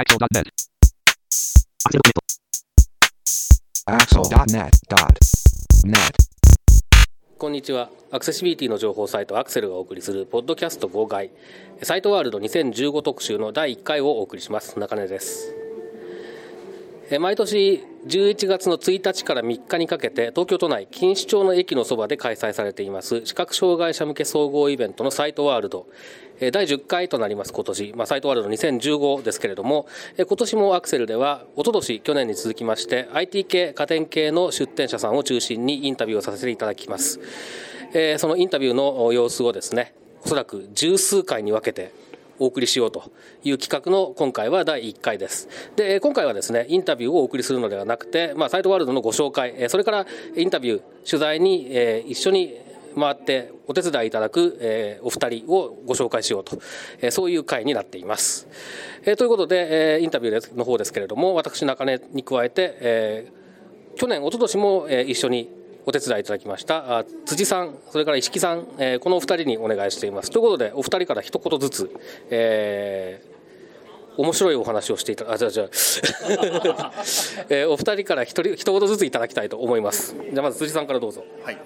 Axel.net. Axel.net.net. こんにちは。アクセシビリティの情報サイトアクセルがお送りするポッドキャスト号外サイトワールド2015特集の第1回をお送りします。中根です。毎年11月の1日から3日にかけて東京都内錦糸町の駅のそばで開催されています視覚障害者向け総合イベントのサイトワールド。第10回となります今年、まあ、サイトワールド2015ですけれどもえ今年もアクセルでは一昨年去年に続きまして IT 系家電系の出展者さんを中心にインタビューをさせていただきます、そのインタビューの様子をですねおそらく十数回に分けてお送りしようという企画の今回は第1回です。で、今回はですね、インタビューをお送りするのではなくて、まあ、サイトワールドのご紹介、それからインタビュー、取材に、え一緒に回ってお手伝いいただく、えーお二人をご紹介しようと、えーそういう回になっています。えーということで、えーインタビューの方ですけれども、私、中根に加えて、えー去年、一昨年も、えー一緒にお手伝いいただきました。あ辻さん、それから石木さん、えーこのお二人にお願いしています。ということで、お二人から一言ずつ、えー面白いお話をしていただあ、じゃあ、じゃあ、えーお二人から一人一言ずついただきたいと思います。じゃあ、まず辻さんからどうぞ。はい、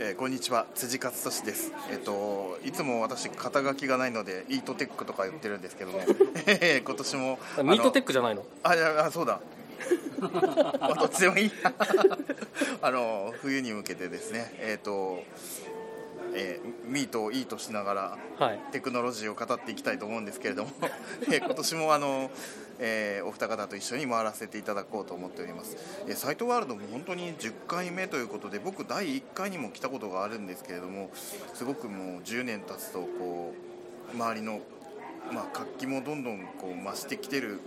えーこんにちは。辻勝利です。えっ、といつも私肩書きがないのでイートテックとか言ってるんですけどもえー今年もミートテックじゃないの？あいやあそうだ。まあ どっちでもいい あの冬に向けてですね。えっ、とえーミートをいいとしながらはい。テクノロジーを語っていきたいと思うんですけれども、えー今年もあの、えーお二方と一緒に回らせていただこうと思っております、えーサイトワールドも本当に10回目ということで僕第1回にも来たことがあるんですけれどもすごくもう10年経つとこう周りの、まあ、活気もどんどんこう増してきてる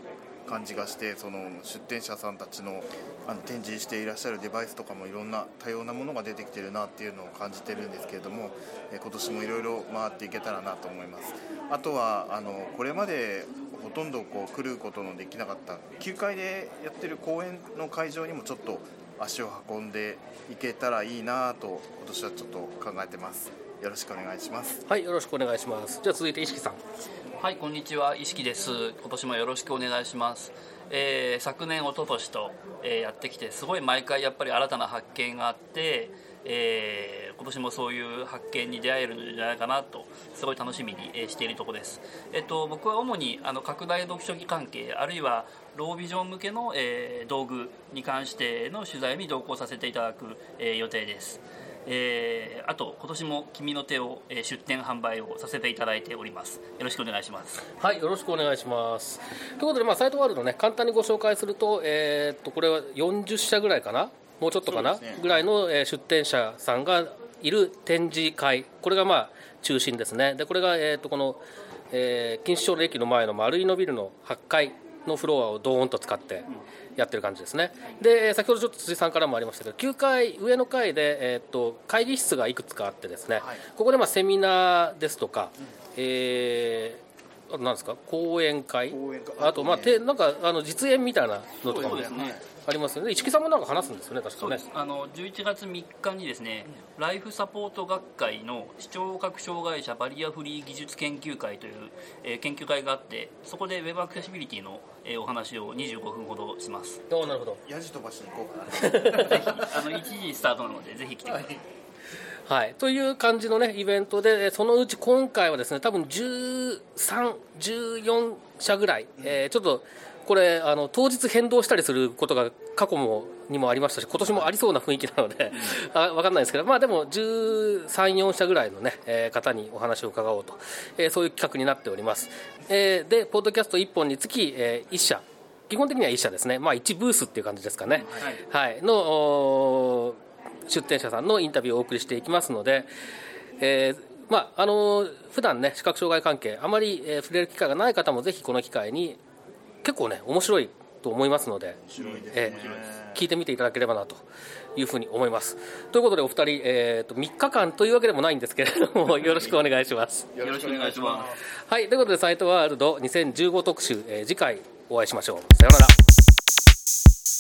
感じがしてその出店者さんたちのあの展示していらっしゃるデバイスとかもいろんな多様なものが出てきてるなっていうのを感じてるんですけれども、え今年もいろいろ回っていけたらなと思いますあとはあのこれまでほとんどこう来ることのできなかった9階でやってる公演の会場にもちょっと足を運んでいけたらいいなと今年はちょっと考えてますよろしくお願いしますはい、よろしくお願いします。じゃ、続いて石木さん。はい、こんにちは、石木です。今年もよろしくお願いします。えー昨年、一昨年と、えーやってきて、すごい毎回やっぱり新たな発見があって、えー今年もそういう発見に出会えるんじゃないかなと、すごい楽しみにえしているとこです。えっと、僕は主にあの拡大読書機関係、あるいはロービジョン向けの、え道具に関しての取材に同行させていただく、え予定です。えーあと今年も君の手を、えー出店販売をさせていただいております。よろしくお願いします。はい、よろしくお願いします。ということで、まあ、サイトワールドね、簡単にご紹介すると、えーっと、これは40社ぐらいかな、もうちょっとかな、ね。ぐらいの、えー出展者さんがいる展示会、これがまあ中心ですね。で、これが、えーっと、この、えー錦糸町の駅の前の丸井のビルの8階のフロアをドーンと使ってやってる感じですね。で、えー先ほどちょっと辻さんからもありましたけど、9階、上の階で、えーっと、会議室がいくつかあってですね、はい。ここでまあセミナーですとか、えーあと何ですか？講演会？講演会。あとまあねてなんかあの実演みたいなのとかもね。ありますよね。市木さんもなんか話すんですよね確かね。あの11月3日にですね、ライフサポート学会の視聴覚障害者バリアフリー技術研究会という、えー研究会があってそこでウェブアクセシビリティの、えーお話を25分ほどします。あなるほど。やじ飛ばしに行こうかなぜひあの1時スタートなのでぜひ来てください。はい、という感じのねイベントでそのうち今回はですね多分1314社ぐらい、えーちょっとこれあの当日変動したりすることが過去もにもありましたし今年もありそうな雰囲気なので、あ分かんないですけどまあでも1314社ぐらいのね、えー方にお話を伺おうと、えーそういう企画になっております、えーでポッドキャスト1本につき、え1社。基本的には1社ですね。まあ1ブースっていう感じですかね。はい、のおー出展者さんのインタビューをお送りしていきますので、えーまああの普段ね視覚障害関係あまり、えー触れる機会がない方もぜひこの機会に結構ね面白いと思いますので、えー聞いてみていただければなというふうに思います。ということでお二人、えー、と3日間というわけでもないんですけれども よろしくお願いします。よろしくお願いしますはいということでサイトワールド2015特集、えー次回お会いしましょう。さようなら。